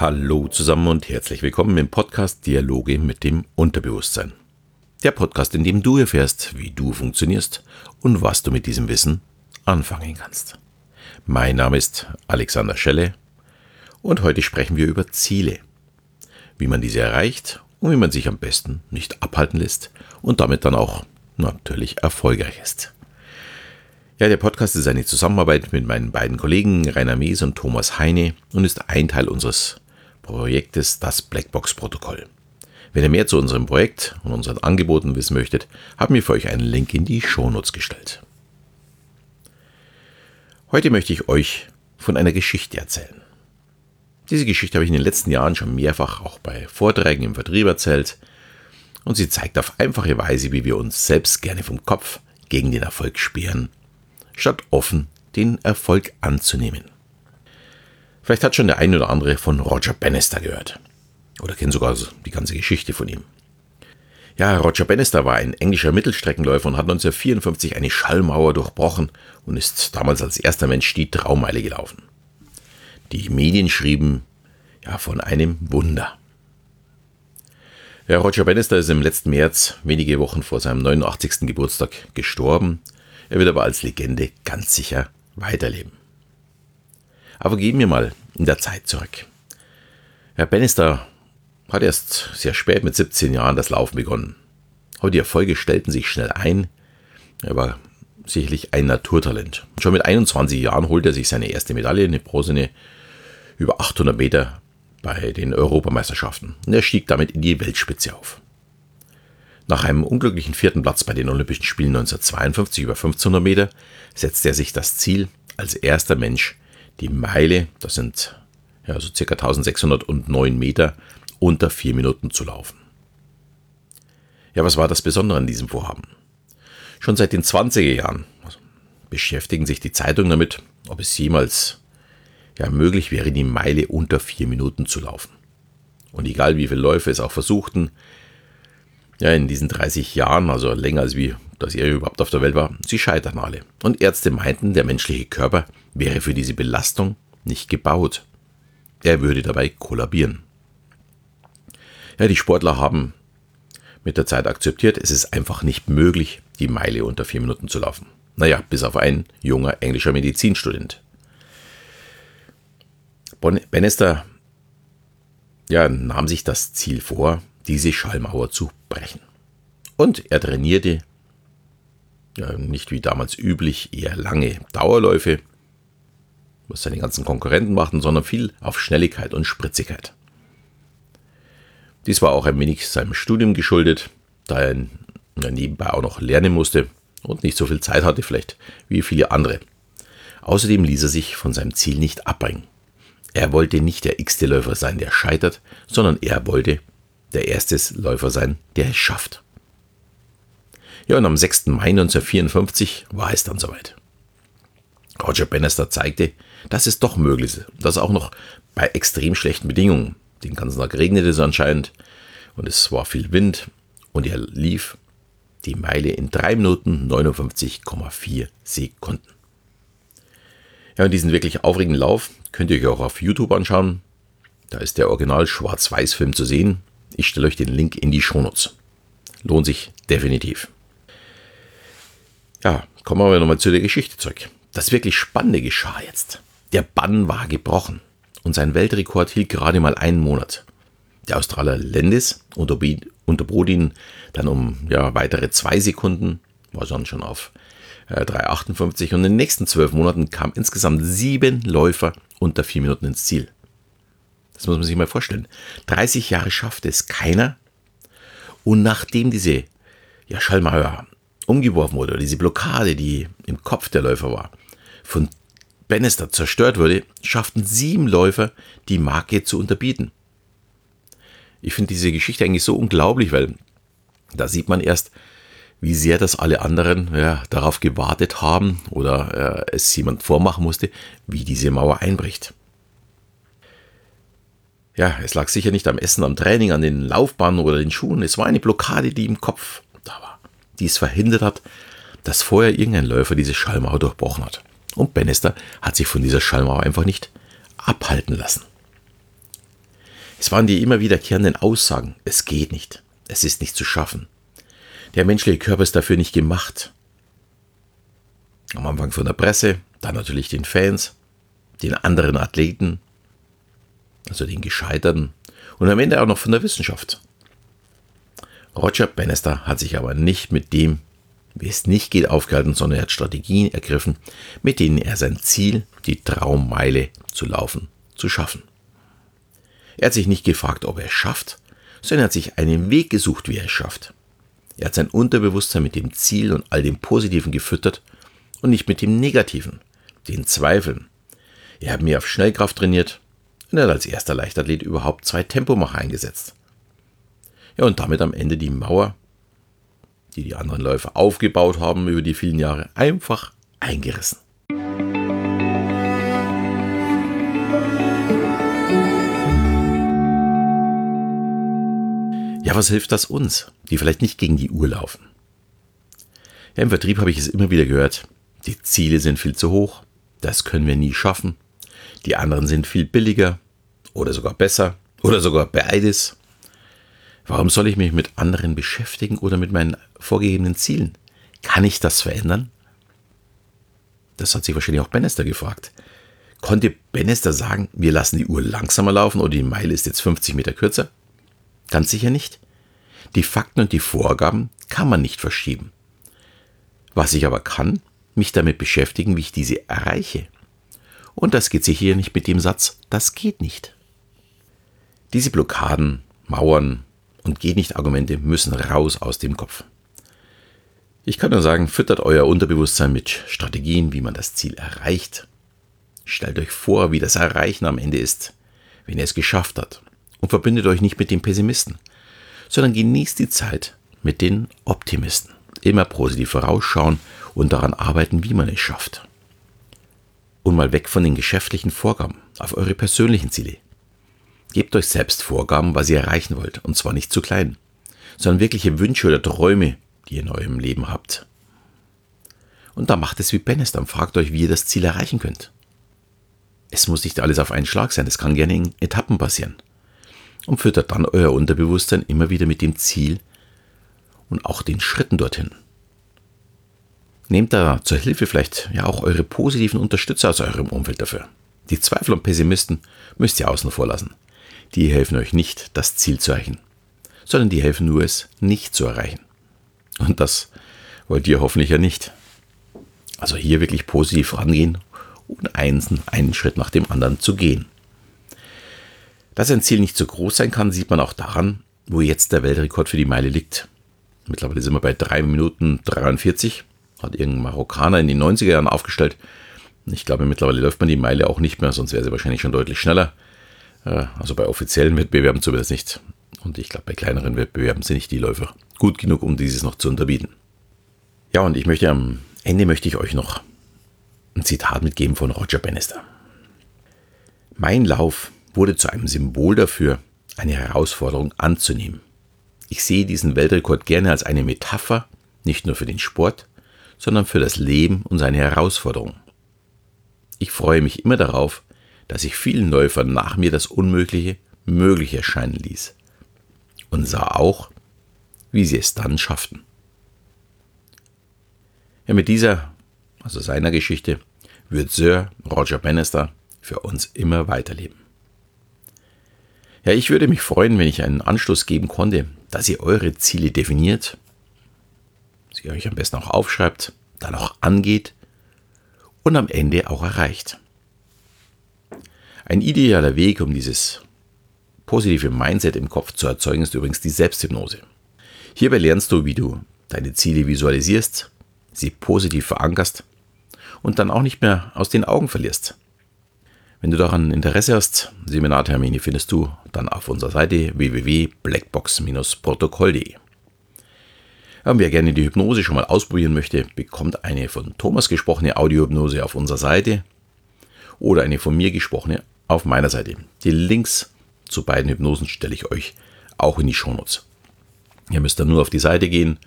Hallo zusammen und herzlich willkommen im Podcast Dialoge mit dem Unterbewusstsein. Der Podcast, in dem du erfährst, wie du funktionierst und was du mit diesem Wissen anfangen kannst. Mein Name ist Alexander Schelle und heute sprechen wir über Ziele, wie man diese erreicht und wie man sich am besten nicht abhalten lässt und damit dann auch natürlich erfolgreich ist. Ja, der Podcast ist eine Zusammenarbeit mit meinen beiden Kollegen Rainer Mees und Thomas Heine und ist ein Teil unseres Projektes Das Blackbox-Protokoll. Wenn ihr mehr zu unserem Projekt und unseren Angeboten wissen möchtet, haben wir für euch einen Link in die Shownotes gestellt. Heute möchte ich euch von einer Geschichte erzählen. Diese Geschichte habe ich in den letzten Jahren schon mehrfach auch bei Vorträgen im Vertrieb erzählt und sie zeigt auf einfache Weise, wie wir uns selbst gerne vom Kopf gegen den Erfolg sperren statt offen den Erfolg anzunehmen. Vielleicht hat schon der ein oder andere von Roger Bannister gehört. Oder kennt sogar die ganze Geschichte von ihm. Ja, Roger Bannister war ein englischer Mittelstreckenläufer und hat 1954 eine Schallmauer durchbrochen und ist damals als erster Mensch die Traumeile gelaufen. Die Medien schrieben ja von einem Wunder. Ja, Roger Bannister ist im letzten März, wenige Wochen vor seinem 89. Geburtstag, gestorben er wird aber als Legende ganz sicher weiterleben. Aber gehen wir mal in der Zeit zurück. Herr Bannister hat erst sehr spät mit 17 Jahren das Laufen begonnen. Aber die Erfolge stellten sich schnell ein. Er war sicherlich ein Naturtalent. Schon mit 21 Jahren holte er sich seine erste Medaille, eine bronzene, über 800 Meter bei den Europameisterschaften. Und er stieg damit in die Weltspitze auf. Nach einem unglücklichen vierten Platz bei den Olympischen Spielen 1952 über 1500 Meter setzte er sich das Ziel, als erster Mensch die Meile, das sind ja so circa 1609 Meter, unter vier Minuten zu laufen. Ja, was war das Besondere an diesem Vorhaben? Schon seit den 20er Jahren beschäftigen sich die Zeitungen damit, ob es jemals ja, möglich wäre, die Meile unter vier Minuten zu laufen. Und egal wie viele Läufe es auch versuchten, ja, in diesen 30 Jahren, also länger als wie das er überhaupt auf der Welt war, sie scheitern alle. Und Ärzte meinten, der menschliche Körper wäre für diese Belastung nicht gebaut. Er würde dabei kollabieren. Ja, die Sportler haben mit der Zeit akzeptiert, es ist einfach nicht möglich, die Meile unter vier Minuten zu laufen. Naja, bis auf ein junger englischer Medizinstudent. Bannister ja, nahm sich das Ziel vor, diese Schallmauer zu brechen. Und er trainierte, ja, nicht wie damals üblich, eher lange Dauerläufe, was seine ganzen Konkurrenten machten, sondern viel auf Schnelligkeit und Spritzigkeit. Dies war auch ein wenig seinem Studium geschuldet, da er nebenbei auch noch lernen musste und nicht so viel Zeit hatte vielleicht wie viele andere. Außerdem ließ er sich von seinem Ziel nicht abbringen. Er wollte nicht der x-te Läufer sein, der scheitert, sondern er wollte der erste Läufer sein, der es schafft. Ja, und am 6. Mai 1954 war es dann soweit. Roger Bannister zeigte, dass es doch möglich ist, dass auch noch bei extrem schlechten Bedingungen, den ganzen Tag regnete es anscheinend und es war viel Wind und er lief die Meile in 3 Minuten 59,4 Sekunden. Ja, und diesen wirklich aufregenden Lauf könnt ihr euch auch auf YouTube anschauen. Da ist der Original Schwarz-Weiß-Film zu sehen. Ich stelle euch den Link in die Shownotes. Lohnt sich definitiv. Ja, kommen wir nochmal zu der Geschichte zurück. Das wirklich Spannende geschah jetzt. Der Bann war gebrochen und sein Weltrekord hielt gerade mal einen Monat. Der Australier Landis unterbot ihn dann um ja, weitere zwei Sekunden, war dann schon auf äh, 3,58 und in den nächsten zwölf Monaten kamen insgesamt sieben Läufer unter vier Minuten ins Ziel. Das muss man sich mal vorstellen. 30 Jahre schaffte es keiner. Und nachdem diese ja, Schallmauer umgeworfen wurde, diese Blockade, die im Kopf der Läufer war, von Bannister zerstört wurde, schafften sieben Läufer, die Marke zu unterbieten. Ich finde diese Geschichte eigentlich so unglaublich, weil da sieht man erst, wie sehr das alle anderen ja, darauf gewartet haben oder äh, es jemand vormachen musste, wie diese Mauer einbricht. Ja, es lag sicher nicht am Essen, am Training, an den Laufbahnen oder den Schuhen. Es war eine Blockade, die im Kopf da war, die es verhindert hat, dass vorher irgendein Läufer diese Schallmauer durchbrochen hat. Und Bannister hat sich von dieser Schallmauer einfach nicht abhalten lassen. Es waren die immer wiederkehrenden Aussagen, es geht nicht, es ist nicht zu schaffen. Der menschliche Körper ist dafür nicht gemacht. Am Anfang von der Presse, dann natürlich den Fans, den anderen Athleten, also den Gescheiterten und am Ende auch noch von der Wissenschaft. Roger Bannister hat sich aber nicht mit dem, wie es nicht geht, aufgehalten, sondern er hat Strategien ergriffen, mit denen er sein Ziel, die Traummeile zu laufen, zu schaffen. Er hat sich nicht gefragt, ob er es schafft, sondern er hat sich einen Weg gesucht, wie er es schafft. Er hat sein Unterbewusstsein mit dem Ziel und all dem Positiven gefüttert und nicht mit dem Negativen, den Zweifeln. Er hat mehr auf Schnellkraft trainiert und er hat als erster Leichtathlet überhaupt zwei Tempomacher eingesetzt. Ja, und damit am Ende die Mauer, die die anderen Läufer aufgebaut haben über die vielen Jahre, einfach eingerissen. Ja, was hilft das uns, die vielleicht nicht gegen die Uhr laufen? Ja, im Vertrieb habe ich es immer wieder gehört, die Ziele sind viel zu hoch, das können wir nie schaffen, die anderen sind viel billiger oder sogar besser oder sogar beides. Warum soll ich mich mit anderen beschäftigen oder mit meinen vorgegebenen Zielen? Kann ich das verändern? Das hat sich wahrscheinlich auch Bannister gefragt. Konnte Bannister sagen, wir lassen die Uhr langsamer laufen oder die Meile ist jetzt 50 Meter kürzer? Ganz sicher nicht. Die Fakten und die Vorgaben kann man nicht verschieben. Was ich aber kann, mich damit beschäftigen, wie ich diese erreiche. Und das geht sich hier nicht mit dem Satz, das geht nicht. Diese Blockaden, Mauern und geht nicht Argumente müssen raus aus dem Kopf. Ich kann nur sagen, füttert euer Unterbewusstsein mit Strategien, wie man das Ziel erreicht. Stellt euch vor, wie das Erreichen am Ende ist, wenn ihr es geschafft habt und verbindet euch nicht mit den Pessimisten, sondern genießt die Zeit mit den Optimisten. Immer positiv vorausschauen und daran arbeiten, wie man es schafft. Und mal weg von den geschäftlichen Vorgaben auf eure persönlichen Ziele. Gebt euch selbst Vorgaben, was ihr erreichen wollt, und zwar nicht zu klein, sondern wirkliche Wünsche oder Träume, die ihr in eurem Leben habt. Und da macht es wie Benestam, fragt euch, wie ihr das Ziel erreichen könnt. Es muss nicht alles auf einen Schlag sein, es kann gerne in Etappen passieren und füttert dann euer Unterbewusstsein immer wieder mit dem Ziel und auch den Schritten dorthin. Nehmt da zur Hilfe vielleicht ja auch eure positiven Unterstützer aus eurem Umfeld dafür. Die Zweifel und Pessimisten müsst ihr außen vor lassen. Die helfen euch nicht, das Ziel zu erreichen, sondern die helfen nur, es nicht zu erreichen. Und das wollt ihr hoffentlich ja nicht. Also hier wirklich positiv rangehen und einen, einen Schritt nach dem anderen zu gehen. Dass ein Ziel nicht so groß sein kann, sieht man auch daran, wo jetzt der Weltrekord für die Meile liegt. Mittlerweile sind wir bei 3 Minuten 43. Hat irgendein Marokkaner in den 90er Jahren aufgestellt. Ich glaube, mittlerweile läuft man die Meile auch nicht mehr, sonst wäre sie wahrscheinlich schon deutlich schneller. Äh, also bei offiziellen Wettbewerben zumindest nicht. Und ich glaube, bei kleineren Wettbewerben sind nicht die Läufer gut genug, um dieses noch zu unterbieten. Ja, und ich möchte am Ende möchte ich euch noch ein Zitat mitgeben von Roger Bannister. Mein Lauf wurde zu einem Symbol dafür, eine Herausforderung anzunehmen. Ich sehe diesen Weltrekord gerne als eine Metapher, nicht nur für den Sport, sondern für das Leben und seine Herausforderungen. Ich freue mich immer darauf, dass ich vielen Läufern nach mir das Unmögliche möglich erscheinen ließ und sah auch, wie sie es dann schafften. Ja, mit dieser, also seiner Geschichte, wird Sir Roger Bannister für uns immer weiterleben. Ja, ich würde mich freuen, wenn ich einen Anschluss geben konnte, dass ihr eure Ziele definiert, sie euch am besten auch aufschreibt, dann auch angeht und am Ende auch erreicht. Ein idealer Weg, um dieses positive Mindset im Kopf zu erzeugen, ist übrigens die Selbsthypnose. Hierbei lernst du, wie du deine Ziele visualisierst, sie positiv verankerst und dann auch nicht mehr aus den Augen verlierst. Wenn du daran Interesse hast, Seminartermine findest du dann auf unserer Seite www.blackbox-protokoll.de. Wer gerne die Hypnose schon mal ausprobieren möchte, bekommt eine von Thomas gesprochene Audiohypnose auf unserer Seite oder eine von mir gesprochene auf meiner Seite. Die Links zu beiden Hypnosen stelle ich euch auch in die Shownotes. Ihr müsst dann nur auf die Seite gehen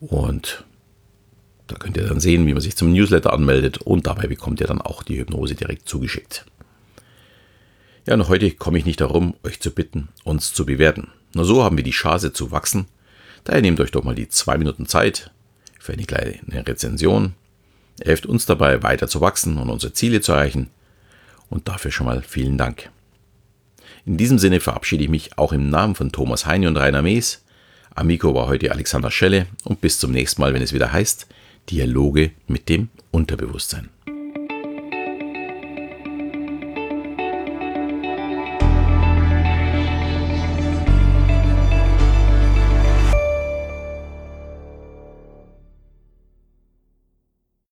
und da könnt ihr dann sehen, wie man sich zum Newsletter anmeldet und dabei bekommt ihr dann auch die Hypnose direkt zugeschickt. Ja, und heute komme ich nicht darum, euch zu bitten, uns zu bewerten. Nur so haben wir die Chance zu wachsen. Daher nehmt euch doch mal die zwei Minuten Zeit für eine kleine Rezension. Hilft uns dabei, weiter zu wachsen und unsere Ziele zu erreichen. Und dafür schon mal vielen Dank. In diesem Sinne verabschiede ich mich auch im Namen von Thomas Heine und Rainer Mees. Amico war heute Alexander Schelle und bis zum nächsten Mal, wenn es wieder heißt Dialoge mit dem Unterbewusstsein.